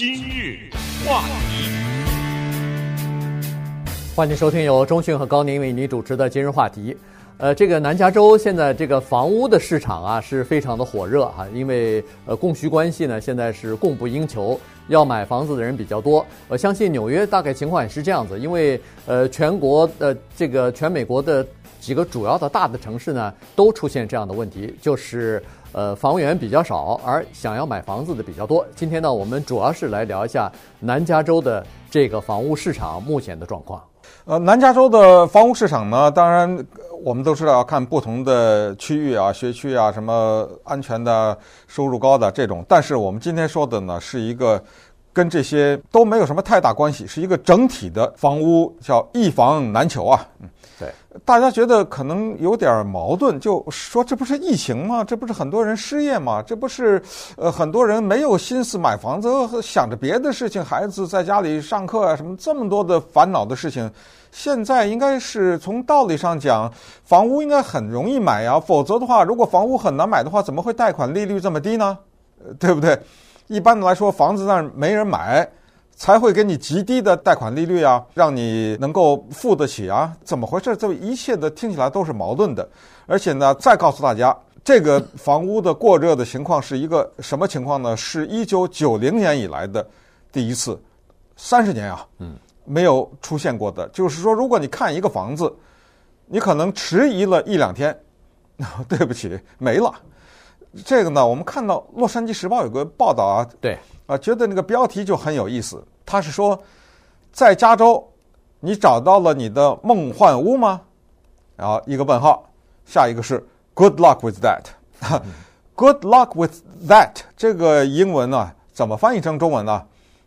今日话题，欢迎收听由中讯和高宁为你主持的今日话题。呃，这个南加州现在这个房屋的市场啊是非常的火热哈，因为呃供需关系呢现在是供不应求，要买房子的人比较多。我相信纽约大概情况也是这样子，因为呃全国的这个全美国的几个主要的大的城市呢都出现这样的问题，就是呃房源比较少，而想要买房子的比较多。今天呢，我们主要是来聊一下南加州的这个房屋市场目前的状况。呃，南加州的房屋市场呢，当然我们都知道要看不同的区域啊、学区啊、什么安全的、收入高的这种。但是我们今天说的呢，是一个跟这些都没有什么太大关系，是一个整体的房屋，叫一房难求啊。嗯，对，大家觉得可能有点矛盾，就说这不是疫情吗？这不是很多人失业吗？这不是呃很多人没有心思买房子，想着别的事情，孩子在家里上课啊，什么这么多的烦恼的事情。现在应该是从道理上讲，房屋应该很容易买呀。否则的话，如果房屋很难买的话，怎么会贷款利率这么低呢？对不对？一般的来说，房子那儿没人买，才会给你极低的贷款利率啊，让你能够付得起啊。怎么回事？这一切的听起来都是矛盾的。而且呢，再告诉大家，这个房屋的过热的情况是一个什么情况呢？是一九九零年以来的第一次，三十年啊。嗯。没有出现过的，就是说，如果你看一个房子，你可能迟疑了一两天，对不起，没了。这个呢，我们看到《洛杉矶时报》有个报道啊，对，啊，觉得那个标题就很有意思。他是说，在加州，你找到了你的梦幻屋吗？然后一个问号，下一个是 Good luck with that。Good luck with that。这个英文呢，怎么翻译成中文呢？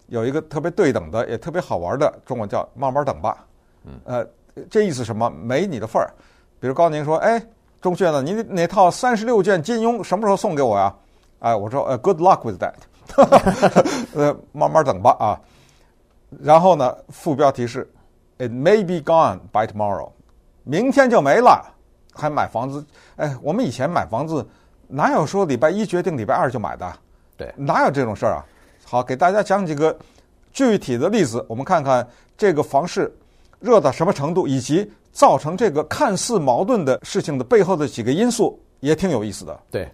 有一个特别对等的，也特别好玩的中文叫“慢慢等吧”。嗯，呃，这意思什么？没你的份儿。比如高宁说：“哎，钟炫呢？你哪套三十六卷金庸什么时候送给我呀？”哎，我说：“呃，Good luck with that。”呃，慢慢等吧啊。然后呢，副标题是 “It may be gone by tomorrow”，明天就没了，还买房子？哎，我们以前买房子哪有说礼拜一决定礼拜二就买的？对，哪有这种事儿啊？好，给大家讲几个具体的例子，我们看看这个房市热到什么程度，以及造成这个看似矛盾的事情的背后的几个因素，也挺有意思的。对，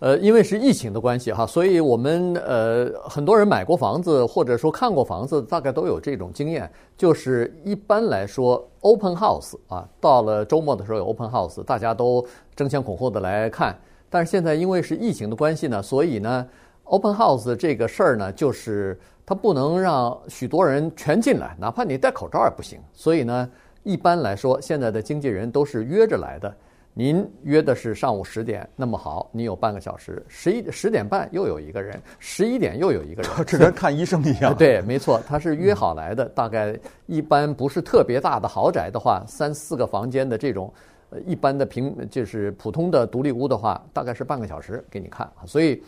呃，因为是疫情的关系哈，所以我们呃很多人买过房子或者说看过房子，大概都有这种经验，就是一般来说 open house 啊，到了周末的时候有 open house，大家都争先恐后的来看，但是现在因为是疫情的关系呢，所以呢。Open House 这个事儿呢，就是它不能让许多人全进来，哪怕你戴口罩也不行。所以呢，一般来说，现在的经纪人都是约着来的。您约的是上午十点，那么好，你有半个小时。十一十点半又有一个人，十一点又有一个人，这跟看医生一样。对，没错，他是约好来的。大概一般不是特别大的豪宅的话，三四个房间的这种，呃，一般的平就是普通的独立屋的话，大概是半个小时给你看。所以。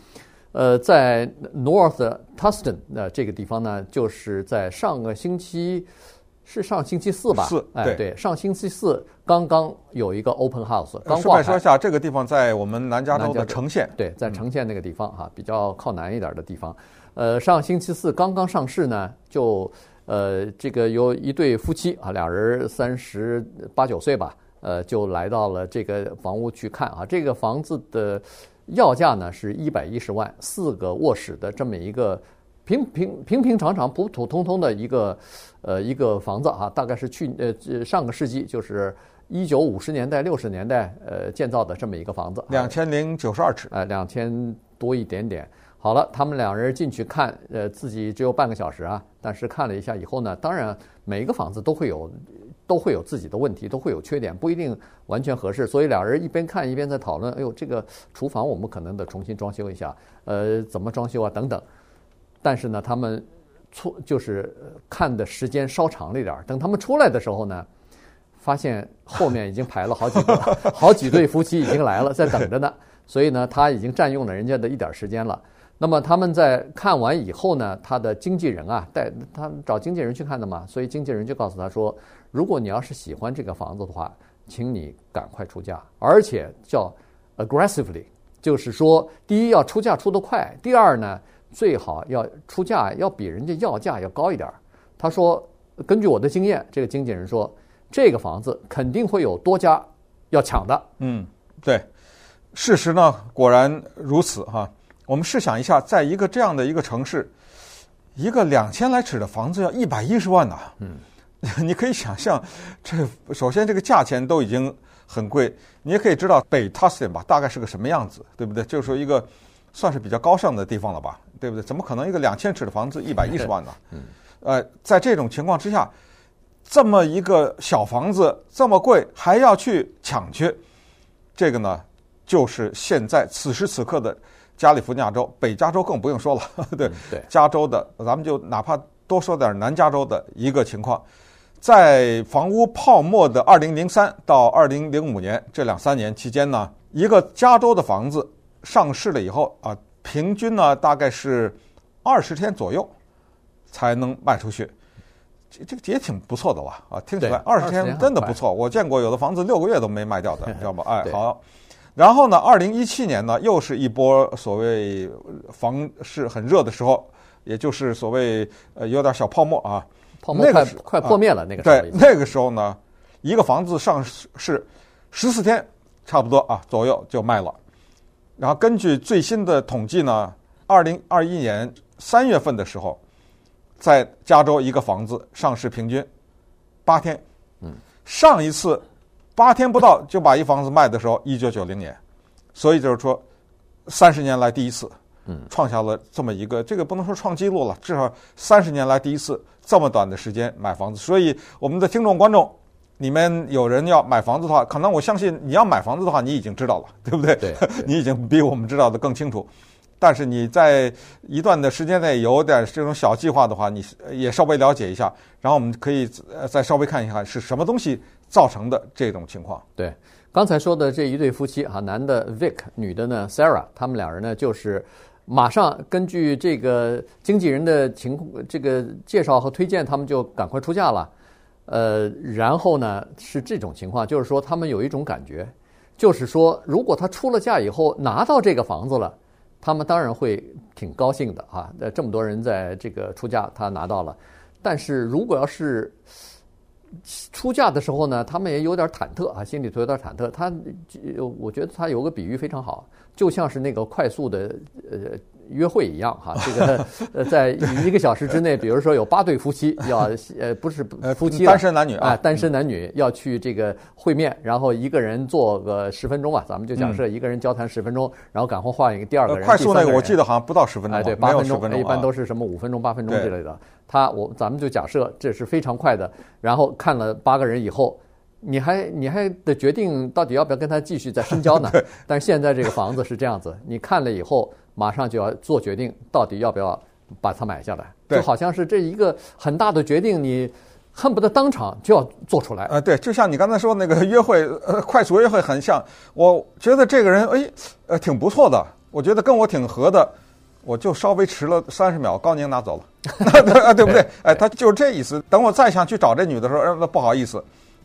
呃，在 North Tustin 呃这个地方呢，就是在上个星期，是上星期四吧？四，哎，对，上星期四刚刚有一个 Open House，刚挂牌。顺便说一下，这个地方在我们南加州的城县，对，在城县那个地方哈，比较靠南一点的地方。呃，上星期四刚刚上市呢，就呃，这个有一对夫妻啊，俩人三十八九岁吧，呃，就来到了这个房屋去看啊，这个房子的。要价呢是一百一十万，四个卧室的这么一个平平平平常常、普普通通的一个呃一个房子啊，大概是去呃上个世纪就是一九五十年代六十年代呃建造的这么一个房子，两千零九十二尺，呃两千多一点点。好了，他们两人进去看，呃自己只有半个小时啊，但是看了一下以后呢，当然每一个房子都会有。都会有自己的问题，都会有缺点，不一定完全合适。所以俩人一边看一边在讨论：“哎呦，这个厨房我们可能得重新装修一下，呃，怎么装修啊？等等。”但是呢，他们出就是看的时间稍长了一点。等他们出来的时候呢，发现后面已经排了好几个，好几对夫妻已经来了，在等着呢。所以呢，他已经占用了人家的一点时间了。那么他们在看完以后呢，他的经纪人啊，带他找经纪人去看的嘛，所以经纪人就告诉他说。如果你要是喜欢这个房子的话，请你赶快出价，而且叫 aggressively，就是说，第一要出价出得快，第二呢，最好要出价要比人家要价要高一点儿。他说，根据我的经验，这个经纪人说，这个房子肯定会有多家要抢的。嗯，对，事实呢果然如此哈。我们试想一下，在一个这样的一个城市，一个两千来尺的房子要一百一十万呐。嗯，你可以想象，这首先这个价钱都已经很贵，你也可以知道北 Tustin 吧，大概是个什么样子，对不对？就是说一个算是比较高尚的地方了吧，对不对？怎么可能一个两千尺的房子一百一十万呢？嗯。呃，在这种情况之下，这么一个小房子这么贵，还要去抢去，这个呢，就是现在此时此刻的加利福尼亚州、北加州更不用说了，对，对，加州的，咱们就哪怕多说点南加州的一个情况，在房屋泡沫的二零零三到二零零五年这两三年期间呢，一个加州的房子上市了以后啊，平均呢大概是二十天左右。才能卖出去，这这个也挺不错的吧啊！听起来二十天真的不错。我见过有的房子六个月都没卖掉的，你 知道吗？哎，好。然后呢，二零一七年呢，又是一波所谓房市很热的时候，也就是所谓呃有点小泡沫啊，泡沫快快破灭了那个时候。对，那个时候呢，一个房子上市十四天差不多啊左右就卖了。然后根据最新的统计呢，二零二一年三月份的时候。在加州一个房子上市平均八天，嗯，上一次八天不到就把一房子卖的时候，一九九零年，所以就是说三十年来第一次，嗯，创下了这么一个，这个不能说创纪录了，至少三十年来第一次这么短的时间买房子。所以我们的听众观众，你们有人要买房子的话，可能我相信你要买房子的话，你已经知道了，对不对？对，你已经比我们知道的更清楚。但是你在一段的时间内有点这种小计划的话，你也稍微了解一下，然后我们可以再稍微看一看是什么东西造成的这种情况。对，刚才说的这一对夫妻啊，男的 Vic，女的呢 Sarah，他们两人呢就是马上根据这个经纪人的情况，这个介绍和推荐，他们就赶快出价了。呃，然后呢是这种情况，就是说他们有一种感觉，就是说如果他出了价以后拿到这个房子了。他们当然会挺高兴的哈，呃，这么多人在这个出价，他拿到了。但是如果要是出嫁的时候呢，他们也有点忐忑啊，心里头有点忐忑。他，我觉得他有个比喻非常好，就像是那个快速的呃。约会一样哈，这个 呃，在一个小时之内，比如说有八对夫妻要呃，不是夫妻单身男女啊，单身男女要去这个会面，然后一个人坐个十分钟吧，咱们就假设一个人交谈十分钟，然后赶快换一个第二个人。快速那个我记得好像不到十分钟，哎，对，八分钟，一般都是什么五分钟、八分钟之类的。他我咱们就假设这是非常快的，然后看了八个人以后，你还你还得决定到底要不要跟他继续再深交呢？但是现在这个房子是这样子，你看了以后。马上就要做决定，到底要不要把它买下来？就好像是这一个很大的决定，你恨不得当场就要做出来。呃，对，就像你刚才说那个约会，呃，快速约会很像。我觉得这个人，哎，呃，挺不错的，我觉得跟我挺合的，我就稍微迟了三十秒，高宁拿走了，啊，对不对？哎，他就是这意思。等我再想去找这女的时候，那不好意思。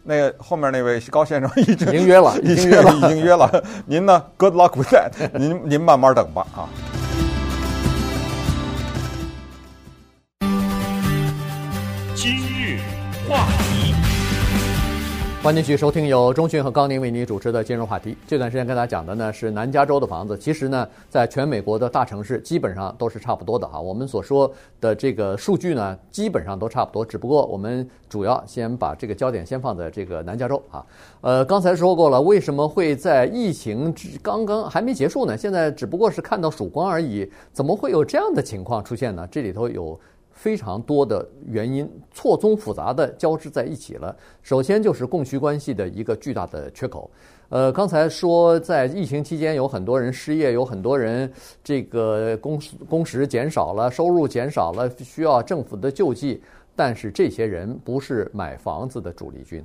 那个后面那位高先生已经约了，已经约了，已经约了。您呢？Good luck with that。您您慢慢等吧啊。今日话题。欢迎继续收听由钟迅和高宁为您主持的金融话题。这段时间跟大家讲的呢是南加州的房子，其实呢，在全美国的大城市基本上都是差不多的哈。我们所说的这个数据呢，基本上都差不多，只不过我们主要先把这个焦点先放在这个南加州啊。呃，刚才说过了，为什么会在疫情刚刚还没结束呢？现在只不过是看到曙光而已，怎么会有这样的情况出现呢？这里头有。非常多的原因错综复杂的交织在一起了。首先就是供需关系的一个巨大的缺口。呃，刚才说在疫情期间有很多人失业，有很多人这个工工时减少了，收入减少了，需要政府的救济。但是这些人不是买房子的主力军，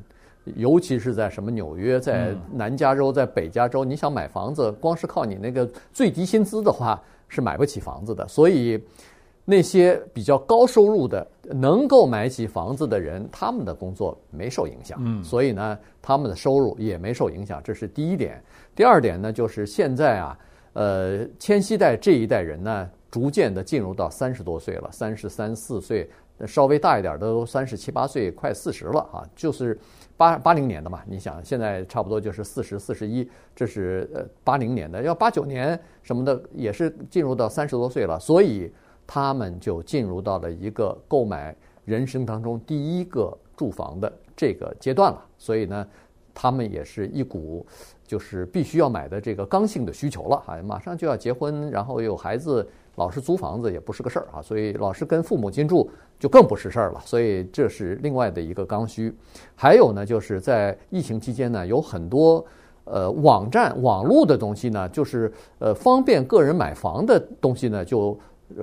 尤其是在什么纽约、在南加州、在北加州，你想买房子，光是靠你那个最低薪资的话是买不起房子的。所以。那些比较高收入的、能够买起房子的人，他们的工作没受影响，嗯，所以呢，他们的收入也没受影响，这是第一点。第二点呢，就是现在啊，呃，千禧代这一代人呢，逐渐的进入到三十多岁了，三十三四岁，稍微大一点的都三十七八岁，快四十了啊，就是八八零年的嘛。你想，现在差不多就是四十四十一，这是呃八零年的，要八九年什么的也是进入到三十多岁了，所以他们就进入到了一个购买人生当中第一个住房的这个阶段了。所以呢，他们也是一股。就是必须要买的这个刚性的需求了哈，马上就要结婚，然后有孩子，老是租房子也不是个事儿啊，所以老是跟父母亲住就更不是事儿了，所以这是另外的一个刚需。还有呢，就是在疫情期间呢，有很多呃网站、网络的东西呢，就是呃方便个人买房的东西呢，就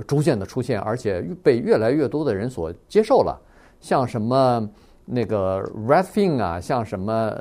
逐渐的出现，而且被越来越多的人所接受了，像什么。那个 Redfin 啊，像什么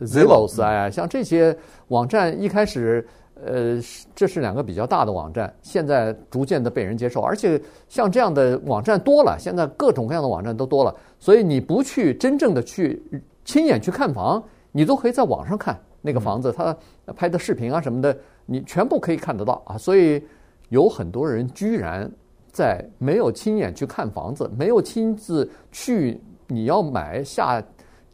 Zillow 啊，像这些网站一开始，呃，这是两个比较大的网站，现在逐渐的被人接受，而且像这样的网站多了，现在各种各样的网站都多了，所以你不去真正的去亲眼去看房，你都可以在网上看那个房子，它拍的视频啊什么的，你全部可以看得到啊。所以有很多人居然在没有亲眼去看房子，没有亲自去。你要买下，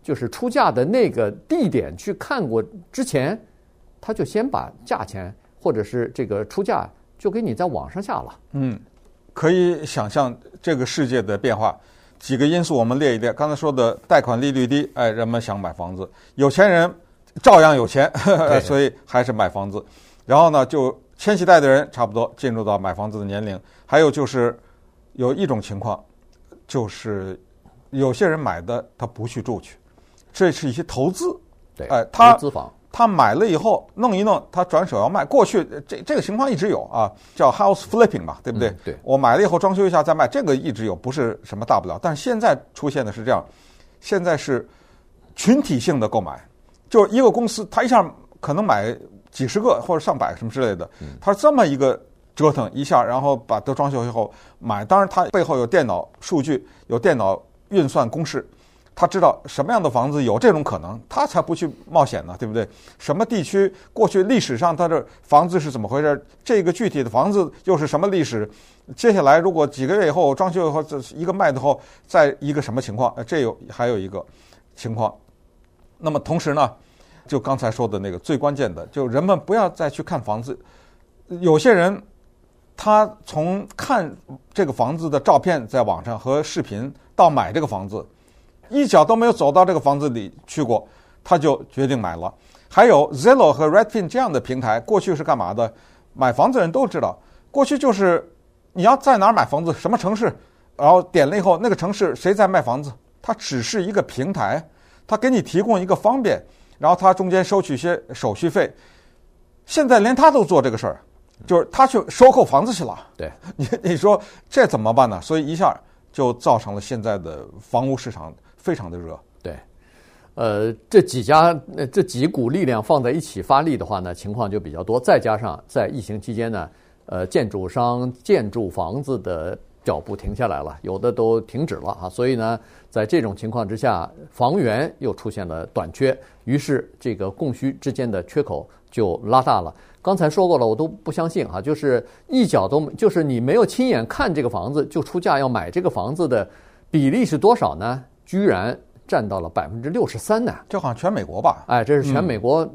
就是出价的那个地点去看过之前，他就先把价钱或者是这个出价就给你在网上下了。嗯，可以想象这个世界的变化。几个因素我们列一列。刚才说的贷款利率低，哎，人们想买房子，有钱人照样有钱，呵呵，所以还是买房子。然后呢，就千禧代的人差不多进入到买房子的年龄。还有就是有一种情况，就是。有些人买的他不去住去，这是一些投资，对，哎，他投资房，他买了以后弄一弄，他转手要卖。过去这这个情况一直有啊，叫 house flipping 嘛，对不对？嗯、对，我买了以后装修一下再卖，这个一直有，不是什么大不了。但是现在出现的是这样，现在是群体性的购买，就是一个公司他一下可能买几十个或者上百什么之类的，他这么一个折腾一下，然后把都装修以后买，当然他背后有电脑数据，有电脑。运算公式，他知道什么样的房子有这种可能，他才不去冒险呢，对不对？什么地区过去历史上它的房子是怎么回事？这个具体的房子又是什么历史？接下来如果几个月以后装修以后，这一个卖的后，再一个什么情况？这有还有一个情况。那么同时呢，就刚才说的那个最关键的，就人们不要再去看房子。有些人他从看这个房子的照片在网上和视频。到买这个房子，一脚都没有走到这个房子里去过，他就决定买了。还有 Zillow 和 Redfin 这样的平台，过去是干嘛的？买房子的人都知道，过去就是你要在哪儿买房子，什么城市，然后点了以后，那个城市谁在卖房子，它只是一个平台，它给你提供一个方便，然后他中间收取一些手续费。现在连他都做这个事儿，就是他去收购房子去了。对，你你说这怎么办呢？所以一下。就造成了现在的房屋市场非常的热。对，呃，这几家这几股力量放在一起发力的话呢，情况就比较多。再加上在疫情期间呢，呃，建筑商建筑房子的脚步停下来了，有的都停止了啊。所以呢，在这种情况之下，房源又出现了短缺，于是这个供需之间的缺口就拉大了。刚才说过了，我都不相信啊，就是一脚都，就是你没有亲眼看这个房子就出价要买这个房子的比例是多少呢？居然占到了百分之六十三呢！这好像全美国吧？哎，这是全美国，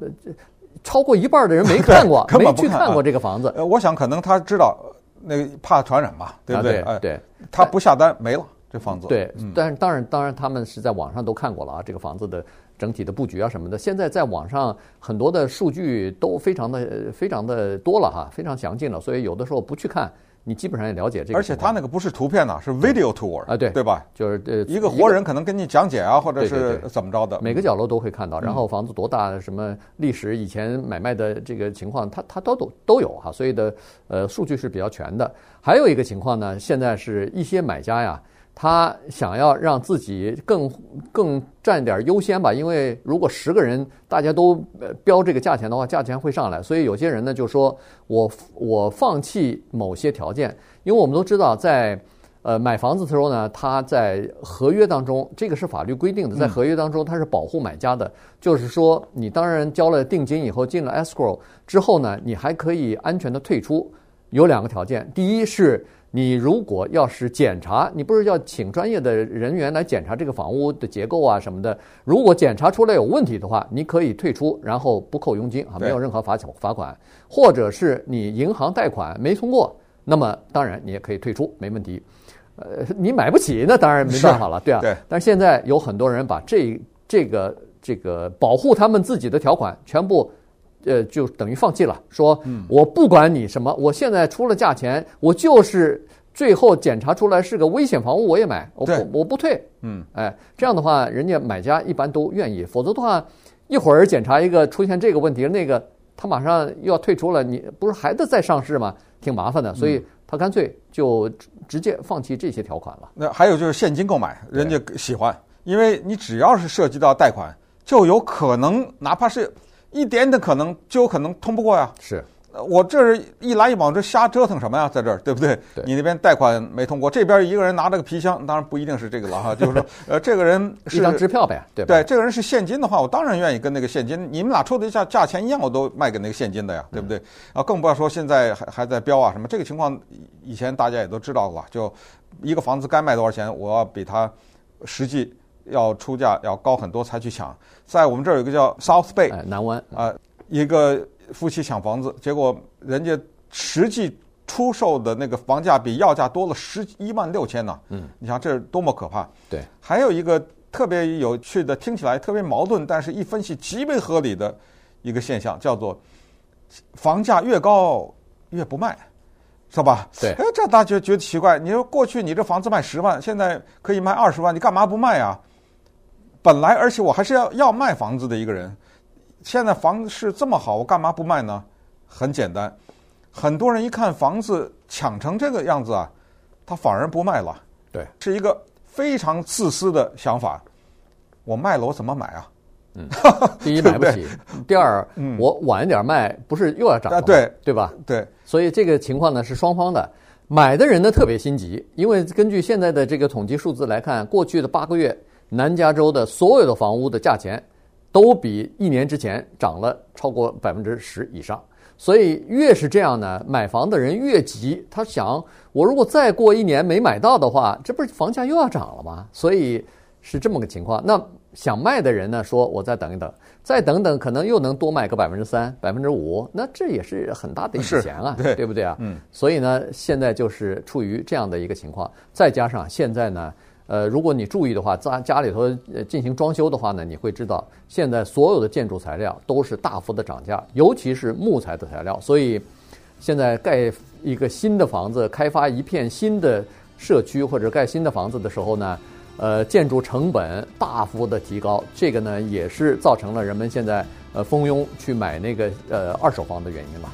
超过一半的人没看过，没去看过这个房子。呃，我想可能他知道那个怕传染嘛，对不对？对对，他不下单没了这房子。对，但是当然当然他们是在网上都看过了啊，这个房子的。整体的布局啊什么的，现在在网上很多的数据都非常的非常的多了哈，非常详尽了，所以有的时候不去看，你基本上也了解这个。而且他那个不是图片呐，是 video tour 啊，对对吧？就是呃一个活人可能跟你讲解啊，或者是怎么着的，每个角落都会看到。然后房子多大，什么历史以前买卖的这个情况，它它都都都有哈，所以的呃数据是比较全的。还有一个情况呢，现在是一些买家呀。他想要让自己更更占点优先吧，因为如果十个人大家都标这个价钱的话，价钱会上来。所以有些人呢就说我我放弃某些条件，因为我们都知道在呃买房子的时候呢，他在合约当中，这个是法律规定的，在合约当中它是保护买家的，就是说你当然交了定金以后进了 escrow 之后呢，你还可以安全的退出。有两个条件，第一是你如果要是检查，你不是要请专业的人员来检查这个房屋的结构啊什么的，如果检查出来有问题的话，你可以退出，然后不扣佣金啊，没有任何罚罚款，或者是你银行贷款没通过，那么当然你也可以退出，没问题。呃，你买不起，那当然没办法了，对啊。对。但是现在有很多人把这这个这个保护他们自己的条款全部，呃，就等于放弃了，说我不管你什么，我现在出了价钱，我就是最后检查出来是个危险房屋，我也买，我不我不退。嗯。哎，这样的话，人家买家一般都愿意，否则的话，一会儿检查一个出现这个问题，那个他马上又要退出了，你不是还得再上市吗？挺麻烦的，所以。他干脆就直接放弃这些条款了。那还有就是现金购买，人家喜欢，因为你只要是涉及到贷款，就有可能，哪怕是一点点可能，就有可能通不过呀。是。我这是一来一往，这瞎折腾什么呀？在这儿，对不对？对。你那边贷款没通过，这边一个人拿着个皮箱，当然不一定是这个了哈。就是说，呃，这个人是一张支票呗，对吧？对，这个人是现金的话，我当然愿意跟那个现金，你们俩出的价价钱一样，我都卖给那个现金的呀，对不对？啊，更不要说现在还还在标啊什么，这个情况以前大家也都知道了，就一个房子该卖多少钱，我要比他实际要出价要高很多才去抢。在我们这儿有个叫 South Bay，哎，南湾啊，一个。夫妻抢房子，结果人家实际出售的那个房价比要价多了十一万六千呢。嗯，你想这是多么可怕？对，还有一个特别有趣的，听起来特别矛盾，但是一分析极为合理的一个现象，叫做房价越高越不卖，是吧？对。哎，这大家觉得奇怪。你说过去你这房子卖十万，现在可以卖二十万，你干嘛不卖啊？本来而且我还是要要卖房子的一个人。现在房市这么好，我干嘛不卖呢？很简单，很多人一看房子抢成这个样子啊，他反而不卖了。对，是一个非常自私的想法。我卖了，我怎么买啊？嗯，第一买不起，第二，我晚一点卖，不是又要涨吗？对，对吧？对，所以这个情况呢是双方的。买的人呢特别心急，因为根据现在的这个统计数字来看，过去的八个月，南加州的所有的房屋的价钱。都比一年之前涨了超过百分之十以上，所以越是这样呢，买房的人越急。他想，我如果再过一年没买到的话，这不是房价又要涨了吗？所以是这么个情况。那想卖的人呢，说我再等一等，再等等，可能又能多卖个百分之三、百分之五，那这也是很大的一笔钱啊，对，对不对啊？嗯。所以呢，现在就是处于这样的一个情况，再加上现在呢。呃，如果你注意的话，在家里头进行装修的话呢，你会知道现在所有的建筑材料都是大幅的涨价，尤其是木材的材料。所以，现在盖一个新的房子，开发一片新的社区或者盖新的房子的时候呢，呃，建筑成本大幅的提高，这个呢也是造成了人们现在呃蜂拥去买那个呃二手房的原因了。